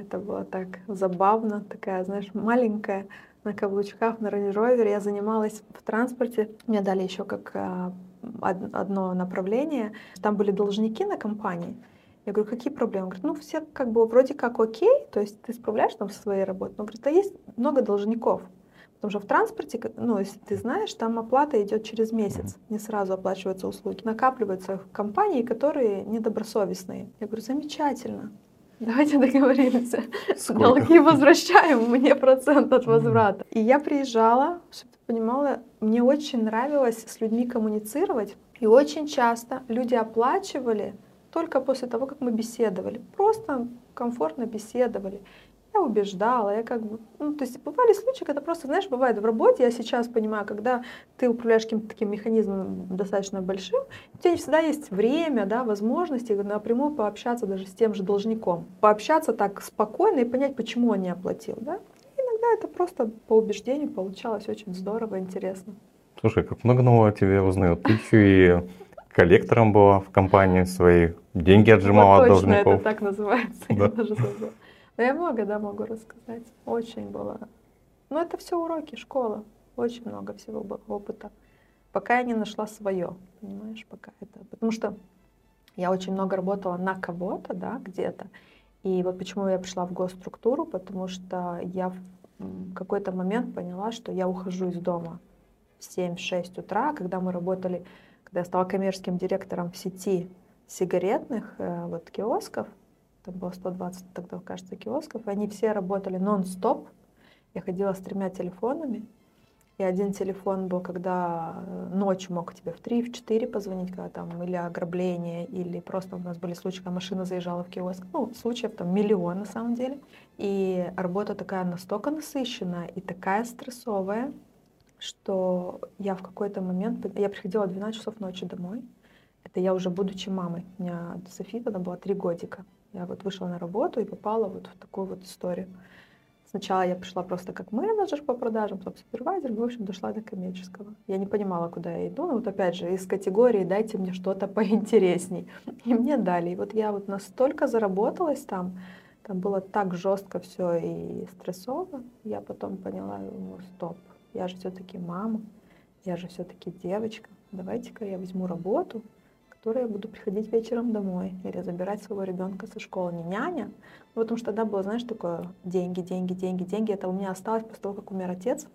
Это было так забавно, такая, знаешь, маленькая на каблучках на Rover. Я занималась в транспорте. Мне дали еще как а, одно направление. Там были должники на компании. Я говорю, какие проблемы? Он говорит, ну все как бы вроде как окей, то есть ты справляешься там со своей работой. Но, говорит, а есть много должников. Потому что в транспорте, ну, если ты знаешь, там оплата идет через месяц, не сразу оплачиваются услуги. Накапливаются компании, которые недобросовестные. Я говорю, замечательно. Давайте договоримся. Сколько? Долги возвращаем, мне процент от возврата. И я приезжала, чтобы ты понимала, мне очень нравилось с людьми коммуницировать. И очень часто люди оплачивали только после того, как мы беседовали. Просто комфортно беседовали. Я убеждала, я как бы, ну, то есть бывали случаи, когда просто, знаешь, бывает в работе, я сейчас понимаю, когда ты управляешь каким-то таким механизмом достаточно большим, у тебя не всегда есть время, да, возможности напрямую пообщаться даже с тем же должником. Пообщаться так спокойно и понять, почему он не оплатил, да. иногда это просто по убеждению получалось очень здорово, интересно. Слушай, как много нового о тебе узнают. Ты еще и коллектором была в компании своей, деньги отжимала вот от должников. это так называется, да. я даже забыла. Но я много, да, могу рассказать. Очень было. Но это все уроки, школа. Очень много всего было опыта. Пока я не нашла свое, понимаешь, пока это. Потому что я очень много работала на кого-то, да, где-то. И вот почему я пришла в госструктуру, потому что я в какой-то момент поняла, что я ухожу из дома в 7-6 утра, когда мы работали, когда я стала коммерческим директором в сети сигаретных э, вот киосков, там было 120 тогда, кажется, киосков, и они все работали нон-стоп. Я ходила с тремя телефонами, и один телефон был, когда э, ночью мог тебе в 3, в 4 позвонить, когда там или ограбление, или просто у нас были случаи, когда машина заезжала в киоск. Ну, случаев там миллион на самом деле. И работа такая настолько насыщенная и такая стрессовая, что я в какой-то момент... Я приходила в 12 часов ночи домой. Это я уже будучи мамой. У меня София тогда была три годика. Я вот вышла на работу и попала вот в такую вот историю Сначала я пришла просто как менеджер по продажам, потом супервайзер, в общем, дошла до коммерческого. Я не понимала, куда я иду, но вот опять же, из категории «дайте мне что-то поинтересней». И мне дали. И вот я вот настолько заработалась там, там было так жестко все и стрессово, я потом поняла, ну стоп, я же все-таки мама, я же все-таки девочка, давайте-ка я возьму работу, которой я буду приходить вечером домой или забирать своего ребенка со школы. Не няня, ну, потому что тогда было, знаешь, такое деньги, деньги, деньги, деньги. Это у меня осталось после того, как умер отец.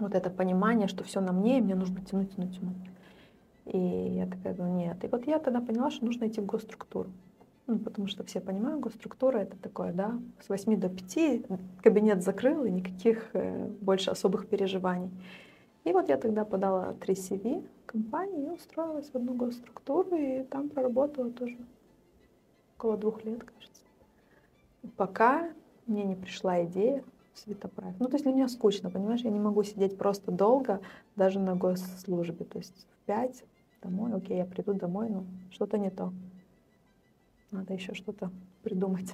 Вот это понимание, что все на мне, и мне нужно тянуть, тянуть, тянуть. И я такая говорю, нет. И вот я тогда поняла, что нужно идти в госструктуру. Ну, потому что все понимают, госструктура это такое, да, с 8 до 5 кабинет закрыл, и никаких э, больше особых переживаний. И вот я тогда подала три CV компании и устроилась в одну госструктуру, и там проработала тоже около двух лет, кажется. Пока мне не пришла идея светоправ. Ну, то есть для меня скучно, понимаешь, я не могу сидеть просто долго, даже на госслужбе. То есть в пять домой, окей, я приду домой, но что-то не то. Надо еще что-то придумать.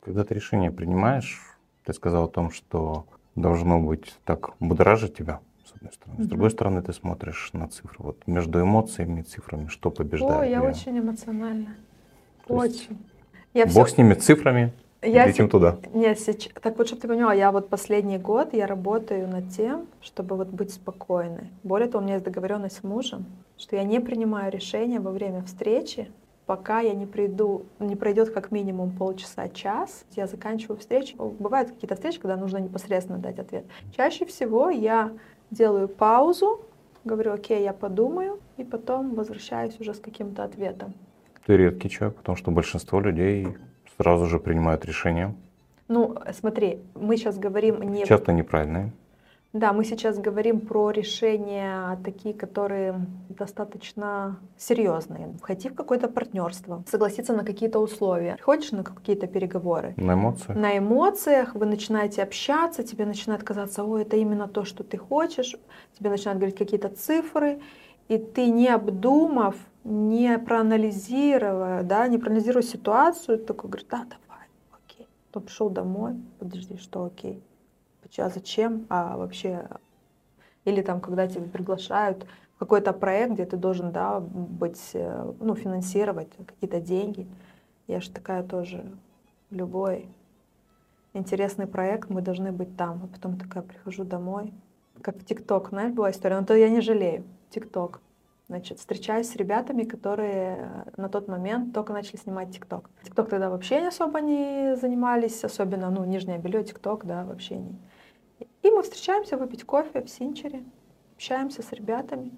Когда ты решение принимаешь, ты сказал о том, что должно быть так будоражить тебя, с одной стороны. С другой стороны, ты смотришь на цифры. Вот между эмоциями и цифрами что побеждает? О, я тебя? очень эмоциональна. То Очень. Я Бог всё- с ними цифрами, Я летим туда. Нет, сейчас, так вот, чтобы ты поняла, я вот последний год я работаю над тем, чтобы вот быть спокойной. Более того, у меня есть договоренность с мужем, что я не принимаю решения во время встречи, пока я не приду, не пройдет как минимум полчаса-час, я заканчиваю встречу. Бывают какие-то встречи, когда нужно непосредственно дать ответ. Чаще всего я делаю паузу, говорю, окей, я подумаю, и потом возвращаюсь уже с каким-то ответом. Ты редкий человек, потому что большинство людей сразу же принимают решения, Ну, смотри, мы сейчас говорим не часто неправильные. Да, мы сейчас говорим про решения такие, которые достаточно серьезные. Входи в какое-то партнерство, согласиться на какие-то условия, ходишь на какие-то переговоры. На эмоциях. На эмоциях вы начинаете общаться, тебе начинает казаться, о, это именно то, что ты хочешь, тебе начинают говорить какие-то цифры, и ты не обдумав, не проанализируя, да, не проанализируя ситуацию, такой говорит, да, давай, окей. Потом пришел домой, подожди, что окей? Поч- А зачем? А вообще... Или там, когда тебя приглашают в какой-то проект, где ты должен, да, быть, э, ну, финансировать какие-то деньги. Я же такая тоже, любой интересный проект, мы должны быть там. А потом такая прихожу домой, как в ТикТок, знаешь, была история, но то я не жалею, ТикТок. Значит, встречаюсь с ребятами, которые э, на тот момент только начали снимать ТикТок. ТикТок тогда вообще не особо не занимались, особенно, ну, нижнее белье, ТикТок, да, вообще не. И мы встречаемся выпить кофе в Синчере, общаемся с ребятами.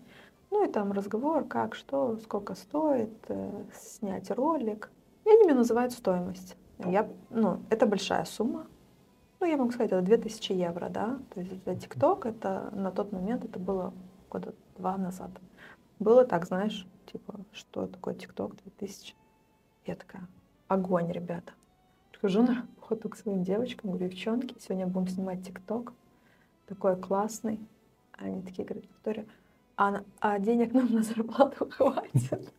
Ну и там разговор, как, что, сколько стоит э, снять ролик. И они мне называют стоимость. Я, ну, это большая сумма. Ну, я могу сказать, это 2000 евро, да. То есть за ТикТок это на тот момент это было года два назад. Было так, знаешь, типа, что такое ТикТок 2000? Я такая, огонь, ребята. Прихожу на работу к своим девочкам, говорю, девчонки, сегодня будем снимать ТикТок. Такой классный. А Они такие говорят, Виктория, а, а денег нам на зарплату хватит?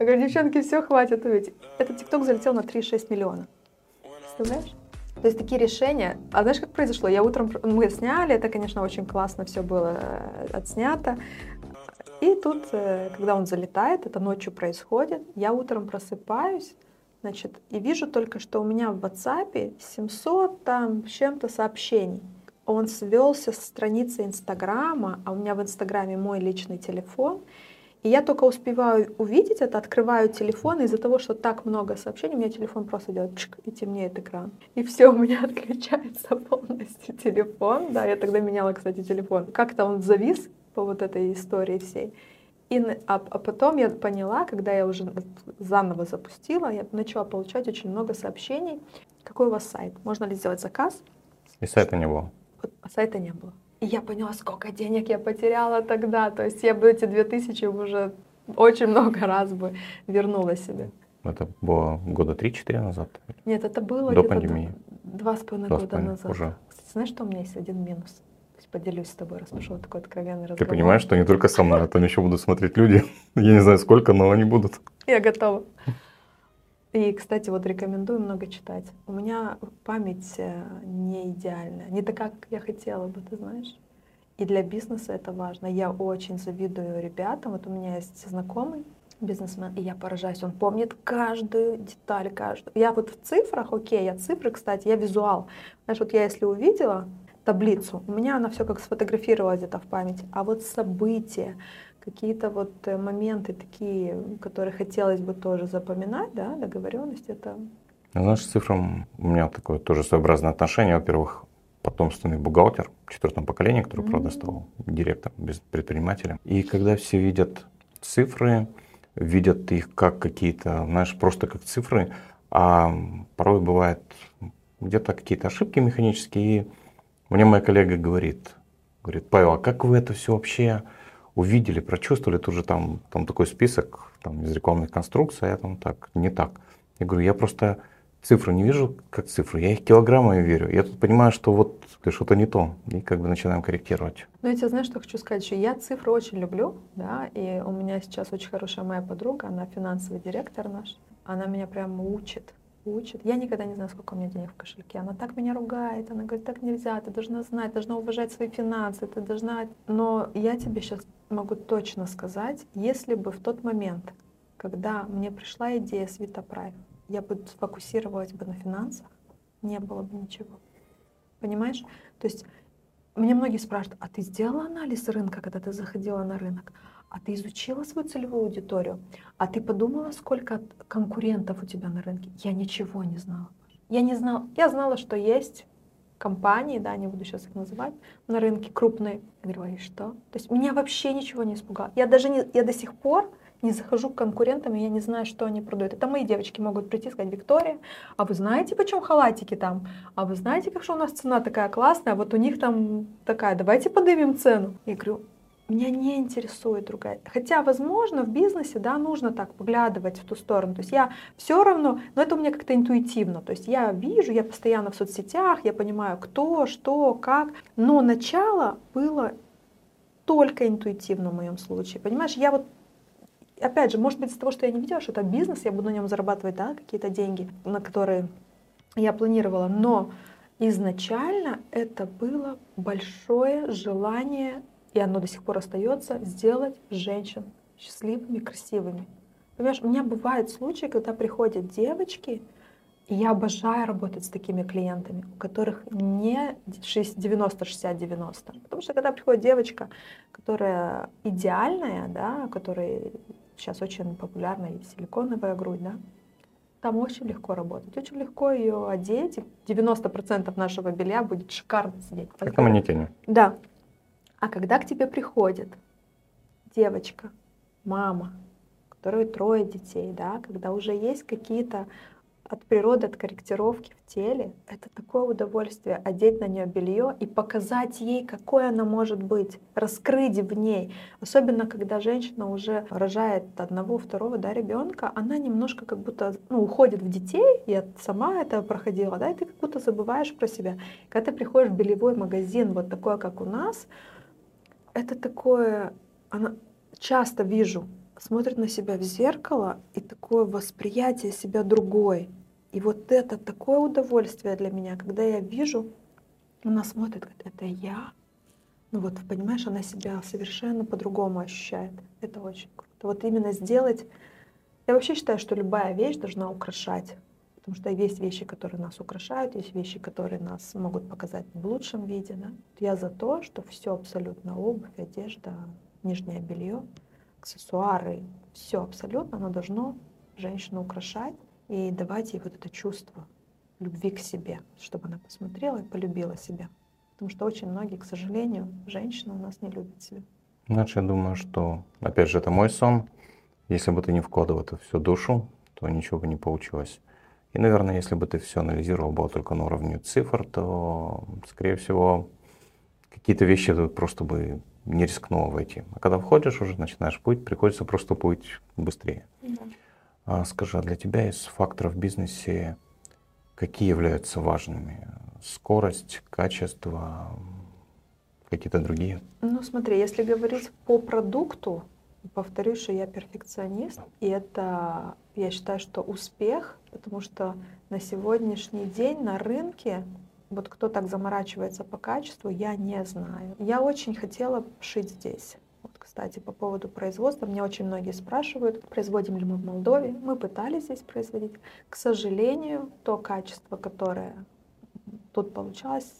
Я говорю, девчонки, все хватит. Ведь этот ТикТок залетел на 3,6 миллиона. Представляешь? То есть такие решения. А знаешь, как произошло? Я утром мы сняли, это, конечно, очень классно все было э, отснято. И тут, э, когда он залетает, это ночью происходит, я утром просыпаюсь, значит, и вижу только, что у меня в WhatsApp 700 там с чем-то сообщений. Он свелся с страницы Инстаграма, а у меня в Инстаграме мой личный телефон. И я только успеваю увидеть это, открываю телефон, и из-за того, что так много сообщений, у меня телефон просто делает чик, и темнеет экран. И все, у меня отключается полностью телефон. Да, я тогда меняла, кстати, телефон. Как-то он завис по вот этой истории всей. И, а, а потом я поняла, когда я уже заново запустила, я начала получать очень много сообщений. Какой у вас сайт? Можно ли сделать заказ? И сайта не было. Вот, а сайта не было. И я поняла, сколько денег я потеряла тогда. То есть я бы эти две тысячи уже очень много раз бы вернула себе. Это было года 3-4 назад. Нет, это было До пандемии. два с половиной года назад. уже. Кстати, знаешь, что у меня есть один минус? Поделюсь с тобой, раз пошел такой откровенный разговор. Ты понимаешь, что не только со мной, а там еще будут смотреть люди. Я не знаю сколько, но они будут. Я готова. И, кстати, вот рекомендую много читать. У меня память э, не идеальная, не такая, как я хотела бы, ты знаешь. И для бизнеса это важно. Я очень завидую ребятам. Вот у меня есть знакомый бизнесмен, и я поражаюсь. Он помнит каждую деталь, каждую. Я вот в цифрах, окей, я цифры, кстати, я визуал. Знаешь, вот я если увидела таблицу, у меня она все как сфотографировалась где-то в памяти. А вот события, какие-то вот э, моменты такие, которые хотелось бы тоже запоминать, да, договоренность, это... Знаешь, с цифрам у меня такое тоже своеобразное отношение. Во-первых, потомственный бухгалтер в четвертом поколении, который, mm-hmm. правда, стал директором, предпринимателем. И когда все видят цифры, видят их как какие-то, знаешь, просто как цифры, а порой бывает где-то какие-то ошибки механические. И мне моя коллега говорит, говорит, Павел, а как вы это все вообще увидели, прочувствовали? Тут же там, там такой список там, из рекламных конструкций, а я там так, не так. Я говорю, я просто цифры не вижу как цифры, я их килограммами верю. Я тут понимаю, что вот что-то не то, и как бы начинаем корректировать. Ну, я тебе знаешь, что хочу сказать еще? Я цифры очень люблю, да, и у меня сейчас очень хорошая моя подруга, она финансовый директор наш, она меня прям учит, учит. Я никогда не знаю, сколько у меня денег в кошельке. Она так меня ругает, она говорит, так нельзя, ты должна знать, должна уважать свои финансы, ты должна... Но я тебе сейчас могу точно сказать, если бы в тот момент, когда мне пришла идея с Витапрайм, я бы сфокусировалась бы на финансах, не было бы ничего. Понимаешь? То есть мне многие спрашивают, а ты сделала анализ рынка, когда ты заходила на рынок? А ты изучила свою целевую аудиторию? А ты подумала, сколько конкурентов у тебя на рынке? Я ничего не знала. Я не знала. Я знала, что есть компании, да, не буду сейчас их называть, на рынке крупные. Я говорю, а и что? То есть меня вообще ничего не испугало. Я даже не, я до сих пор не захожу к конкурентам, и я не знаю, что они продают. Это мои девочки могут прийти и сказать, Виктория, а вы знаете, почем халатики там? А вы знаете, как что у нас цена такая классная, вот у них там такая, давайте поднимем цену. Я говорю, меня не интересует другая. Хотя, возможно, в бизнесе, да, нужно так поглядывать в ту сторону. То есть я все равно, но это у меня как-то интуитивно. То есть я вижу, я постоянно в соцсетях, я понимаю, кто, что, как. Но начало было только интуитивно в моем случае. Понимаешь, я вот опять же, может быть, из-за того, что я не видела, что это бизнес, я буду на нем зарабатывать да, какие-то деньги, на которые я планировала, но изначально это было большое желание, и оно до сих пор остается, сделать женщин счастливыми, красивыми. Понимаешь, у меня бывают случаи, когда приходят девочки, и я обожаю работать с такими клиентами, у которых не 90-60-90. Потому что когда приходит девочка, которая идеальная, да, которая сейчас очень популярна и силиконовая грудь, да, там очень легко работать, очень легко ее одеть, и 90% нашего белья будет шикарно сидеть. Как на манекене. Да. А когда к тебе приходит девочка, мама, которой трое детей, да, когда уже есть какие-то от природы, от корректировки в теле, это такое удовольствие одеть на нее белье и показать ей, какой она может быть, раскрыть в ней. Особенно, когда женщина уже рожает одного, второго да, ребенка, она немножко как будто ну, уходит в детей, я сама это проходила, да, и ты как будто забываешь про себя. Когда ты приходишь в бельевой магазин, вот такой, как у нас, это такое, она часто вижу, смотрит на себя в зеркало и такое восприятие себя другой. И вот это такое удовольствие для меня, когда я вижу, она смотрит, говорит, это я. Ну вот, понимаешь, она себя совершенно по-другому ощущает. Это очень круто. Вот именно сделать... Я вообще считаю, что любая вещь должна украшать. Потому что есть вещи, которые нас украшают, есть вещи, которые нас могут показать в лучшем виде. Да? Я за то, что все абсолютно, обувь, одежда, нижнее белье, аксессуары, все абсолютно, оно должно женщину украшать и давать ей вот это чувство любви к себе, чтобы она посмотрела и полюбила себя. Потому что очень многие, к сожалению, женщины у нас не любят себя. Значит, я думаю, что, опять же, это мой сон. Если бы ты не вкладывал это всю душу, то ничего бы не получилось. И, наверное, если бы ты все анализировал было только на уровне цифр, то, скорее всего, какие-то вещи ты просто бы не рискнул войти. А когда входишь уже, начинаешь путь, приходится просто путь быстрее. Да. А скажи, а для тебя из факторов в бизнесе какие являются важными? Скорость, качество, какие-то другие? Ну смотри, если говорить по продукту, повторюсь, что я перфекционист, и это Я считаю, что успех, потому что на сегодняшний день на рынке вот кто так заморачивается по качеству, я не знаю. Я очень хотела шить здесь. Вот, кстати, по поводу производства, меня очень многие спрашивают, производим ли мы в Молдове. Мы пытались здесь производить. К сожалению, то качество, которое тут получалось,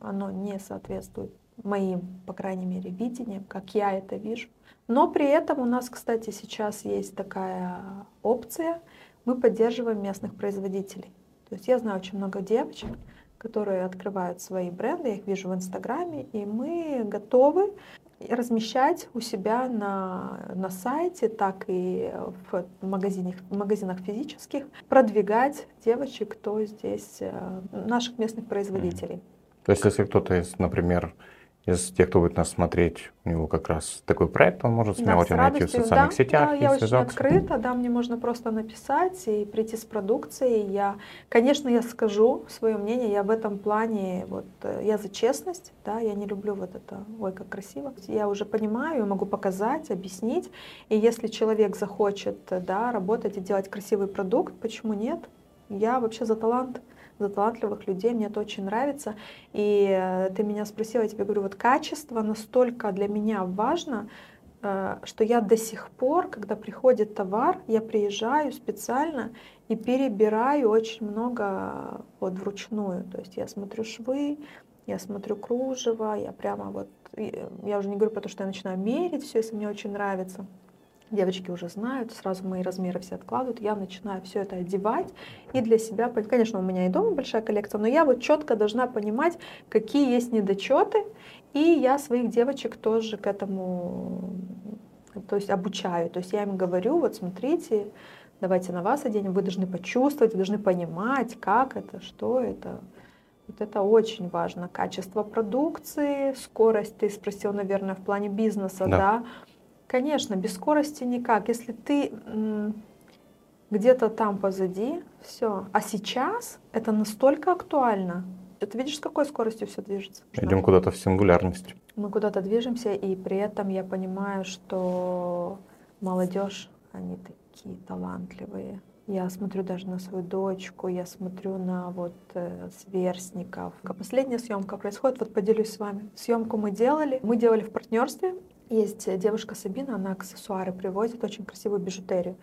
оно не соответствует моим, по крайней мере, видениям, как я это вижу. Но при этом у нас, кстати, сейчас есть такая опция, мы поддерживаем местных производителей. То есть я знаю очень много девочек, которые открывают свои бренды, я их вижу в Инстаграме, и мы готовы размещать у себя на, на сайте, так и в магазинах, в магазинах физических, продвигать девочек, кто здесь, э, наших местных производителей. То есть, если кто-то из, например, из тех, кто будет нас смотреть, у него как раз такой проект, он может смело да, найти в социальных да, сетях. Да, я очень открыта, да, мне можно просто написать и прийти с продукцией. Я, конечно, я скажу свое мнение, я в этом плане, вот, э, я за честность, да, я не люблю вот это, ой, как красиво. Я уже понимаю, могу показать, объяснить, и если человек захочет, да, работать и делать красивый продукт, почему нет? Я вообще за талант за талантливых людей, мне это очень нравится. И э, ты меня спросила, я тебе говорю, вот качество настолько для меня важно, э, что я до сих пор, когда приходит товар, я приезжаю специально и перебираю очень много вот вручную. То есть я смотрю швы, я смотрю кружево, я прямо вот, я уже не говорю про то, что я начинаю мерить все, если мне очень нравится. Девочки уже знают, сразу мои размеры все откладывают, я начинаю все это одевать и для себя, конечно, у меня и дома большая коллекция, но я вот четко должна понимать, какие есть недочеты, и я своих девочек тоже к этому, то есть обучаю, то есть я им говорю, вот смотрите, давайте на вас оденем, вы должны почувствовать, вы должны понимать, как это, что это. Вот это очень важно. Качество продукции, скорость, ты спросил, наверное, в плане бизнеса, да, да? Конечно, без скорости никак. Если ты где-то там позади, все. А сейчас это настолько актуально. Ты видишь, с какой скоростью все движется? Идем куда-то в сингулярность. Мы куда-то движемся, и при этом я понимаю, что молодежь, они такие талантливые. Я смотрю даже на свою дочку, я смотрю на вот э, сверстников. Последняя съемка происходит, вот поделюсь с вами. Съемку мы делали, мы делали в партнерстве есть девушка Сабина, она аксессуары привозит, очень красивую бижутерию.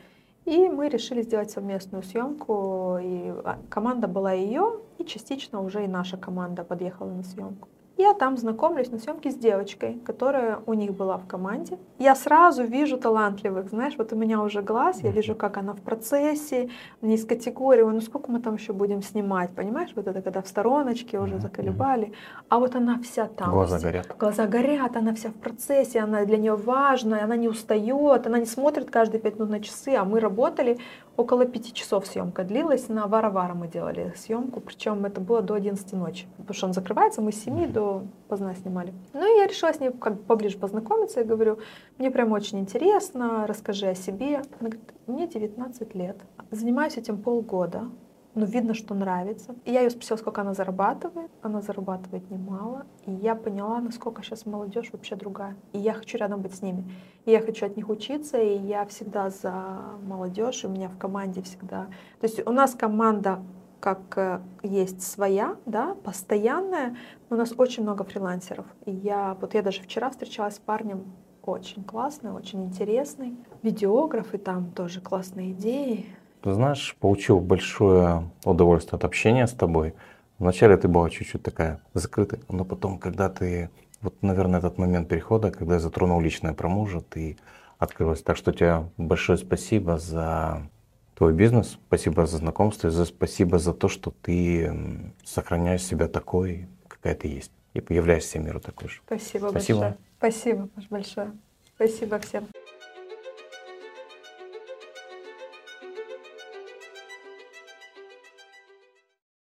И мы решили сделать совместную съемку, и а, команда была ее, и частично уже и наша команда подъехала на съемку. Я там знакомлюсь на съемке с девочкой, которая у них была в команде. Я сразу вижу талантливых, знаешь, вот у меня уже глаз, я вижу, как она в процессе, не из категории, ну сколько мы там еще будем снимать, понимаешь, вот это когда в стороночке уже заколебали, а вот она вся там. Глаза горят. Глаза горят, она вся в процессе, она для нее важная, она не устает, она не смотрит каждые пять минут на часы, а мы работали около пяти часов съемка длилась, на Вара-Вара мы делали съемку, причем это было до 11 ночи, потому что он закрывается, мы с 7 до поздно снимали. Ну и я решила с ней как поближе познакомиться, я говорю, мне прям очень интересно, расскажи о себе. Она говорит, мне 19 лет, занимаюсь этим полгода, но видно, что нравится. И я ее спросила, сколько она зарабатывает. Она зарабатывает немало. И я поняла, насколько сейчас молодежь вообще другая. И я хочу рядом быть с ними. И я хочу от них учиться, и я всегда за молодежь. У меня в команде всегда... То есть у нас команда как э, есть своя, да, постоянная, у нас очень много фрилансеров. И я, вот я даже вчера встречалась с парнем, очень классный, очень интересный. Видеограф, и там тоже классные идеи. Ты знаешь, получил большое удовольствие от общения с тобой. Вначале ты была чуть-чуть такая закрытая, но потом, когда ты, вот, наверное, этот момент перехода, когда я затронул личное про мужа, ты открылась. Так что тебе большое спасибо за твой бизнес, спасибо за знакомство, за спасибо за то, что ты сохраняешь себя такой, какая ты есть, и являешься миру такой же. Спасибо, спасибо. большое. Спасибо большое. Спасибо всем.